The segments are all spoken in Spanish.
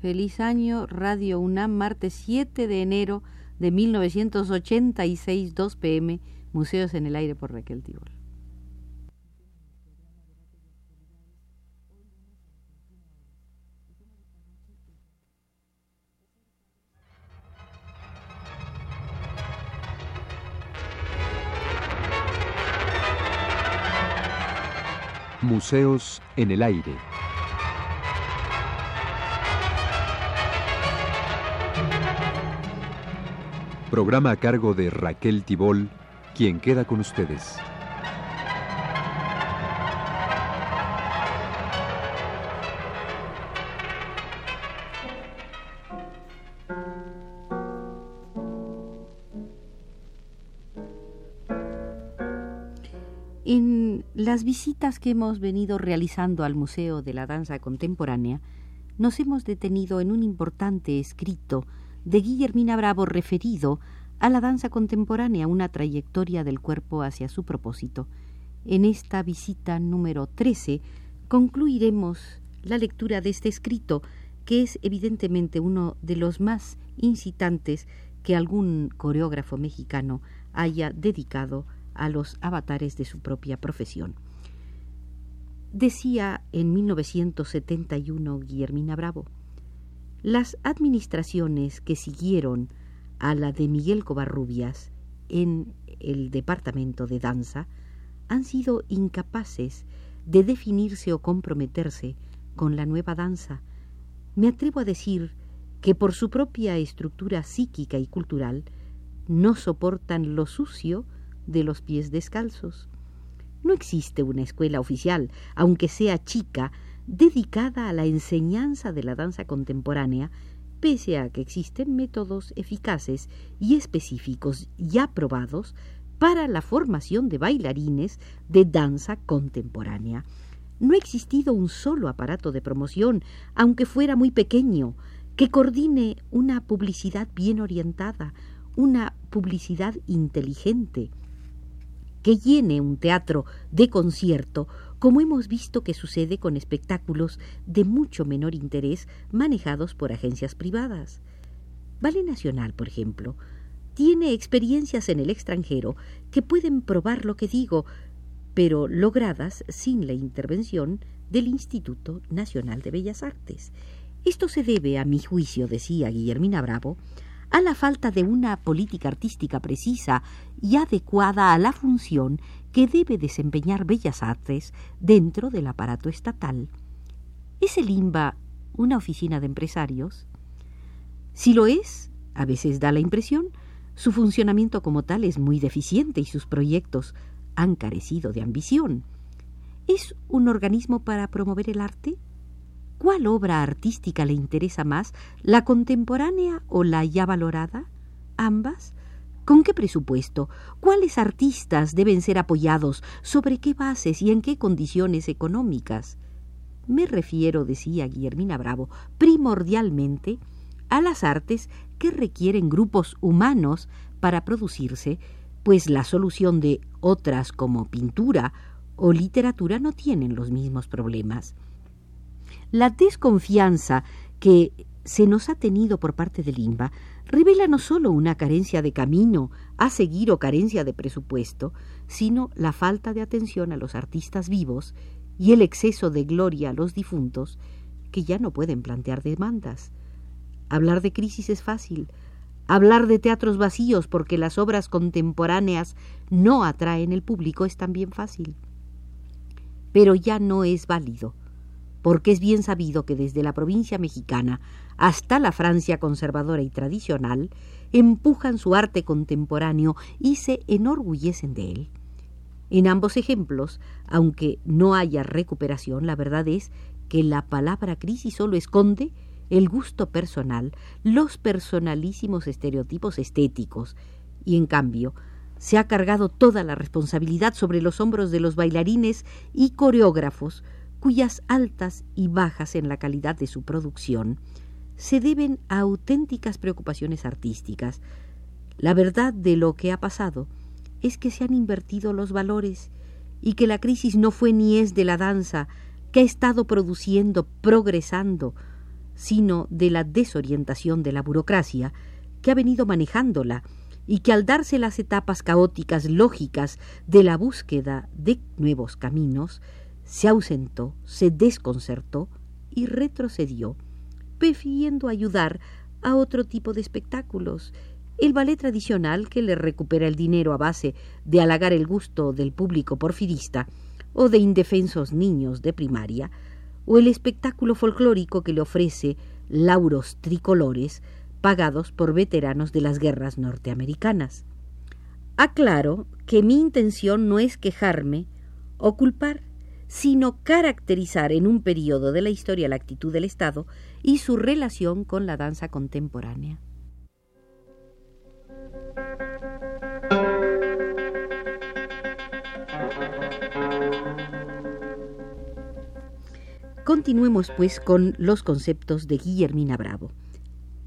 Feliz año, Radio UNAM, martes 7 de enero de 1986, 2 pm, Museos en el Aire por Raquel Tibol. Museos en el Aire. Programa a cargo de Raquel Tibol, quien queda con ustedes. En las visitas que hemos venido realizando al Museo de la Danza Contemporánea, nos hemos detenido en un importante escrito de Guillermina Bravo referido a la danza contemporánea, una trayectoria del cuerpo hacia su propósito. En esta visita número 13 concluiremos la lectura de este escrito, que es evidentemente uno de los más incitantes que algún coreógrafo mexicano haya dedicado a los avatares de su propia profesión. Decía en 1971 Guillermina Bravo, las administraciones que siguieron a la de Miguel Covarrubias en el departamento de danza han sido incapaces de definirse o comprometerse con la nueva danza. Me atrevo a decir que por su propia estructura psíquica y cultural no soportan lo sucio de los pies descalzos. No existe una escuela oficial, aunque sea chica, dedicada a la enseñanza de la danza contemporánea, pese a que existen métodos eficaces y específicos ya probados para la formación de bailarines de danza contemporánea. No ha existido un solo aparato de promoción, aunque fuera muy pequeño, que coordine una publicidad bien orientada, una publicidad inteligente, que llene un teatro de concierto como hemos visto que sucede con espectáculos de mucho menor interés manejados por agencias privadas. Vale Nacional, por ejemplo, tiene experiencias en el extranjero que pueden probar lo que digo, pero logradas sin la intervención del Instituto Nacional de Bellas Artes. Esto se debe, a mi juicio, decía Guillermina Bravo, a la falta de una política artística precisa y adecuada a la función que debe desempeñar Bellas Artes dentro del aparato estatal. ¿Es el IMBA una oficina de empresarios? Si lo es, a veces da la impresión, su funcionamiento como tal es muy deficiente y sus proyectos han carecido de ambición. ¿Es un organismo para promover el arte? ¿Cuál obra artística le interesa más, la contemporánea o la ya valorada? ¿Ambas? ¿Con qué presupuesto? ¿Cuáles artistas deben ser apoyados? ¿Sobre qué bases y en qué condiciones económicas? Me refiero, decía Guillermina Bravo, primordialmente a las artes que requieren grupos humanos para producirse, pues la solución de otras como pintura o literatura no tienen los mismos problemas. La desconfianza que se nos ha tenido por parte del INBA revela no solo una carencia de camino a seguir o carencia de presupuesto, sino la falta de atención a los artistas vivos y el exceso de gloria a los difuntos que ya no pueden plantear demandas. Hablar de crisis es fácil, hablar de teatros vacíos porque las obras contemporáneas no atraen el público es también fácil. Pero ya no es válido porque es bien sabido que desde la provincia mexicana hasta la Francia conservadora y tradicional empujan su arte contemporáneo y se enorgullecen de él. En ambos ejemplos, aunque no haya recuperación, la verdad es que la palabra crisis solo esconde el gusto personal, los personalísimos estereotipos estéticos, y en cambio se ha cargado toda la responsabilidad sobre los hombros de los bailarines y coreógrafos, cuyas altas y bajas en la calidad de su producción se deben a auténticas preocupaciones artísticas. La verdad de lo que ha pasado es que se han invertido los valores y que la crisis no fue ni es de la danza, que ha estado produciendo, progresando, sino de la desorientación de la burocracia que ha venido manejándola y que al darse las etapas caóticas lógicas de la búsqueda de nuevos caminos, se ausentó, se desconcertó y retrocedió, prefiriendo ayudar a otro tipo de espectáculos, el ballet tradicional que le recupera el dinero a base de halagar el gusto del público porfirista o de indefensos niños de primaria, o el espectáculo folclórico que le ofrece lauros tricolores pagados por veteranos de las guerras norteamericanas. Aclaro que mi intención no es quejarme o culpar, sino caracterizar en un periodo de la historia la actitud del Estado y su relación con la danza contemporánea. Continuemos, pues, con los conceptos de Guillermina Bravo.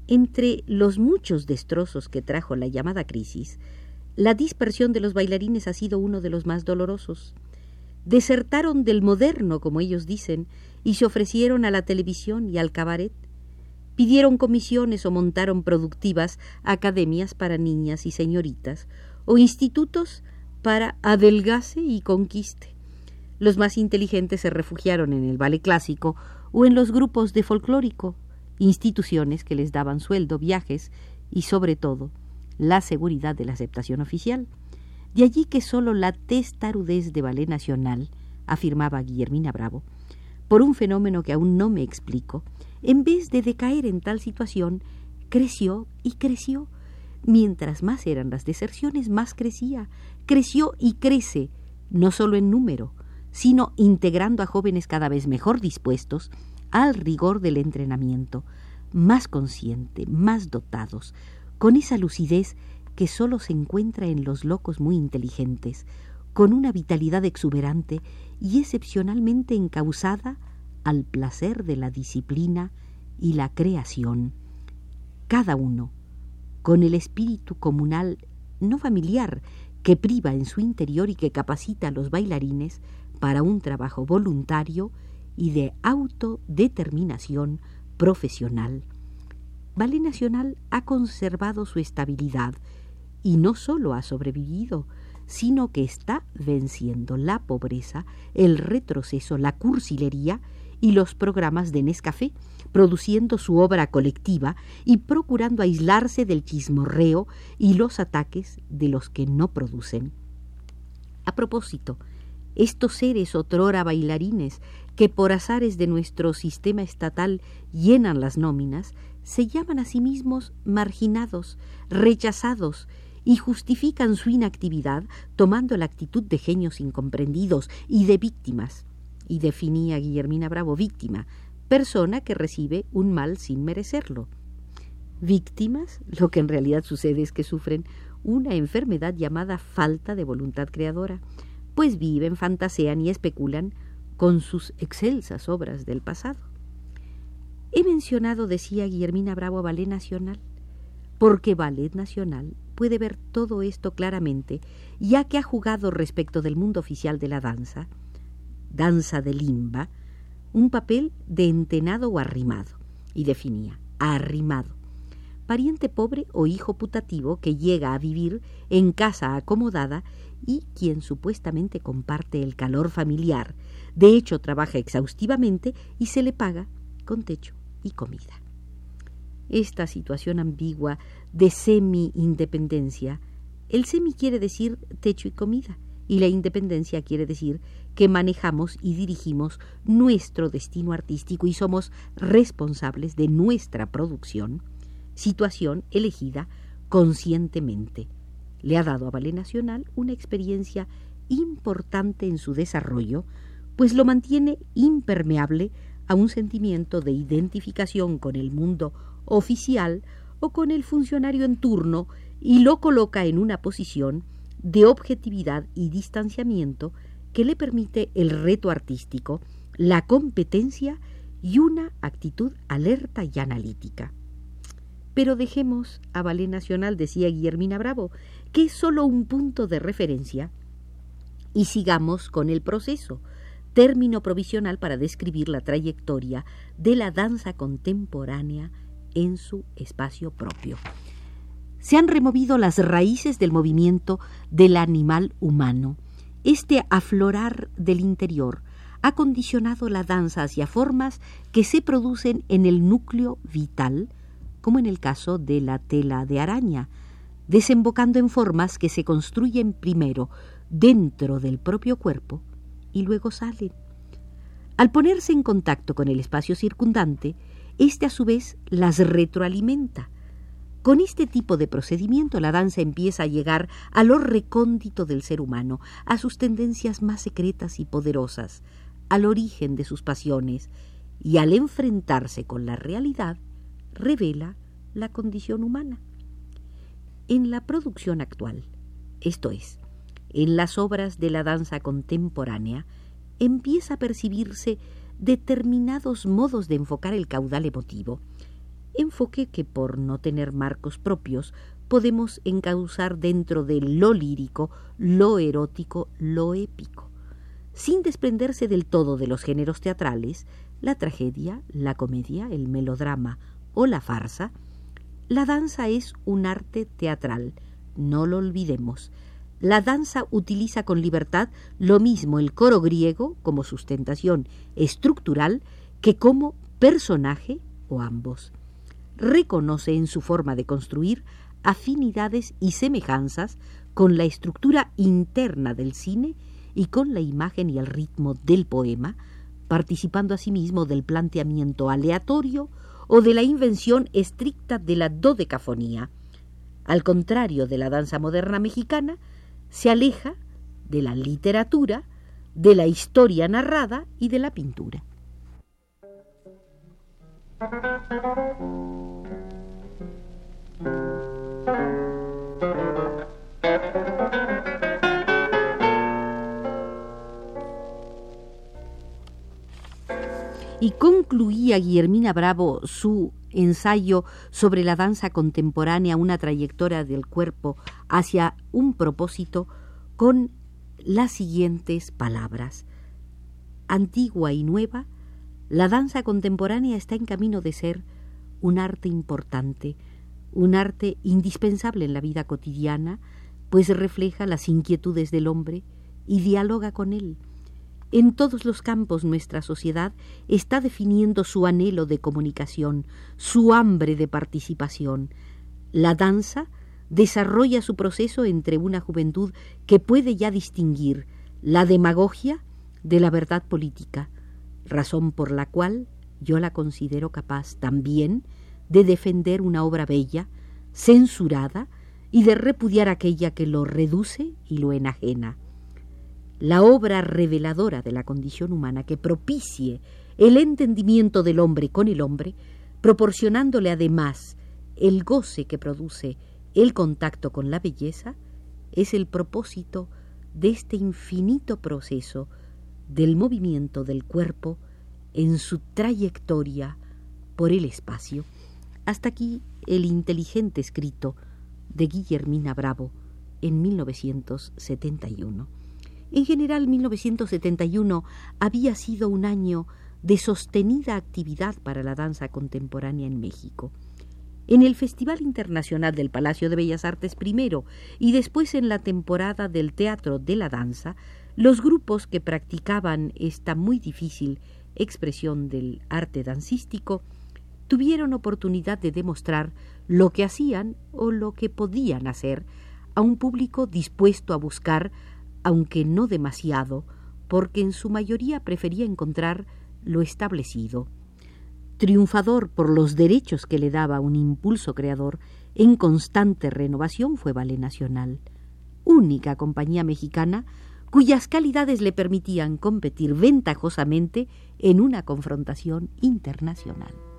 Entre los muchos destrozos que trajo la llamada crisis, la dispersión de los bailarines ha sido uno de los más dolorosos. Desertaron del moderno, como ellos dicen, y se ofrecieron a la televisión y al cabaret. Pidieron comisiones o montaron productivas academias para niñas y señoritas, o institutos para adelgace y conquiste. Los más inteligentes se refugiaron en el ballet clásico o en los grupos de folclórico, instituciones que les daban sueldo, viajes y, sobre todo, la seguridad de la aceptación oficial. De allí que sólo la testarudez de Ballet Nacional, afirmaba Guillermina Bravo, por un fenómeno que aún no me explico, en vez de decaer en tal situación, creció y creció. Mientras más eran las deserciones, más crecía, creció y crece, no solo en número, sino integrando a jóvenes cada vez mejor dispuestos al rigor del entrenamiento, más consciente, más dotados, con esa lucidez que sólo se encuentra en los locos muy inteligentes, con una vitalidad exuberante y excepcionalmente encausada al placer de la disciplina y la creación. Cada uno, con el espíritu comunal, no familiar, que priva en su interior y que capacita a los bailarines para un trabajo voluntario y de autodeterminación profesional. Ballet Nacional ha conservado su estabilidad y no solo ha sobrevivido, sino que está venciendo la pobreza, el retroceso, la cursilería y los programas de Nescafé, produciendo su obra colectiva y procurando aislarse del chismorreo y los ataques de los que no producen. A propósito, estos seres otrora bailarines que por azares de nuestro sistema estatal llenan las nóminas, se llaman a sí mismos marginados, rechazados, y justifican su inactividad tomando la actitud de genios incomprendidos y de víctimas. Y definía Guillermina Bravo víctima, persona que recibe un mal sin merecerlo. Víctimas, lo que en realidad sucede es que sufren una enfermedad llamada falta de voluntad creadora, pues viven, fantasean y especulan con sus excelsas obras del pasado. He mencionado, decía Guillermina Bravo, Ballet Nacional, porque Ballet Nacional puede ver todo esto claramente, ya que ha jugado respecto del mundo oficial de la danza, danza de limba, un papel de entenado o arrimado, y definía arrimado, pariente pobre o hijo putativo que llega a vivir en casa acomodada y quien supuestamente comparte el calor familiar, de hecho trabaja exhaustivamente y se le paga con techo y comida. Esta situación ambigua de semi-independencia, el semi quiere decir techo y comida, y la independencia quiere decir que manejamos y dirigimos nuestro destino artístico y somos responsables de nuestra producción, situación elegida conscientemente. Le ha dado a Ballet Nacional una experiencia importante en su desarrollo, pues lo mantiene impermeable a un sentimiento de identificación con el mundo oficial o con el funcionario en turno y lo coloca en una posición de objetividad y distanciamiento que le permite el reto artístico, la competencia y una actitud alerta y analítica. Pero dejemos a Ballet Nacional, decía Guillermina Bravo, que es solo un punto de referencia, y sigamos con el proceso, término provisional para describir la trayectoria de la danza contemporánea en su espacio propio. Se han removido las raíces del movimiento del animal humano. Este aflorar del interior ha condicionado la danza hacia formas que se producen en el núcleo vital, como en el caso de la tela de araña, desembocando en formas que se construyen primero dentro del propio cuerpo y luego salen. Al ponerse en contacto con el espacio circundante, éste a su vez las retroalimenta. Con este tipo de procedimiento la danza empieza a llegar a lo recóndito del ser humano, a sus tendencias más secretas y poderosas, al origen de sus pasiones, y al enfrentarse con la realidad, revela la condición humana. En la producción actual, esto es, en las obras de la danza contemporánea, empieza a percibirse determinados modos de enfocar el caudal emotivo, enfoque que por no tener marcos propios podemos encauzar dentro de lo lírico, lo erótico, lo épico, sin desprenderse del todo de los géneros teatrales, la tragedia, la comedia, el melodrama o la farsa, la danza es un arte teatral, no lo olvidemos, la danza utiliza con libertad lo mismo el coro griego como sustentación estructural que como personaje o ambos. Reconoce en su forma de construir afinidades y semejanzas con la estructura interna del cine y con la imagen y el ritmo del poema, participando asimismo del planteamiento aleatorio o de la invención estricta de la dodecafonía. Al contrario de la danza moderna mexicana, se aleja de la literatura, de la historia narrada y de la pintura. Y concluía Guillermina Bravo su ensayo sobre la danza contemporánea, una trayectoria del cuerpo hacia un propósito, con las siguientes palabras. Antigua y nueva, la danza contemporánea está en camino de ser un arte importante, un arte indispensable en la vida cotidiana, pues refleja las inquietudes del hombre y dialoga con él en todos los campos nuestra sociedad está definiendo su anhelo de comunicación, su hambre de participación. La danza desarrolla su proceso entre una juventud que puede ya distinguir la demagogia de la verdad política, razón por la cual yo la considero capaz también de defender una obra bella, censurada, y de repudiar aquella que lo reduce y lo enajena la obra reveladora de la condición humana que propicie el entendimiento del hombre con el hombre, proporcionándole además el goce que produce el contacto con la belleza, es el propósito de este infinito proceso del movimiento del cuerpo en su trayectoria por el espacio. Hasta aquí el inteligente escrito de Guillermina Bravo en 1971. En general, 1971 había sido un año de sostenida actividad para la danza contemporánea en México. En el Festival Internacional del Palacio de Bellas Artes primero y después en la temporada del Teatro de la Danza, los grupos que practicaban esta muy difícil expresión del arte dancístico tuvieron oportunidad de demostrar lo que hacían o lo que podían hacer a un público dispuesto a buscar aunque no demasiado, porque en su mayoría prefería encontrar lo establecido. Triunfador por los derechos que le daba un impulso creador, en constante renovación fue Ballet Nacional, única compañía mexicana cuyas calidades le permitían competir ventajosamente en una confrontación internacional.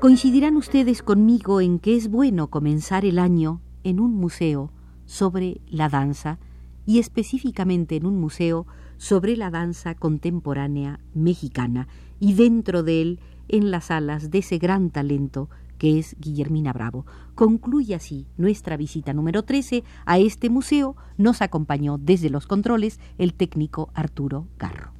Coincidirán ustedes conmigo en que es bueno comenzar el año en un museo sobre la danza y específicamente en un museo sobre la danza contemporánea mexicana y dentro de él en las alas de ese gran talento que es Guillermina Bravo. Concluye así nuestra visita número 13 a este museo. Nos acompañó desde los controles el técnico Arturo Garro.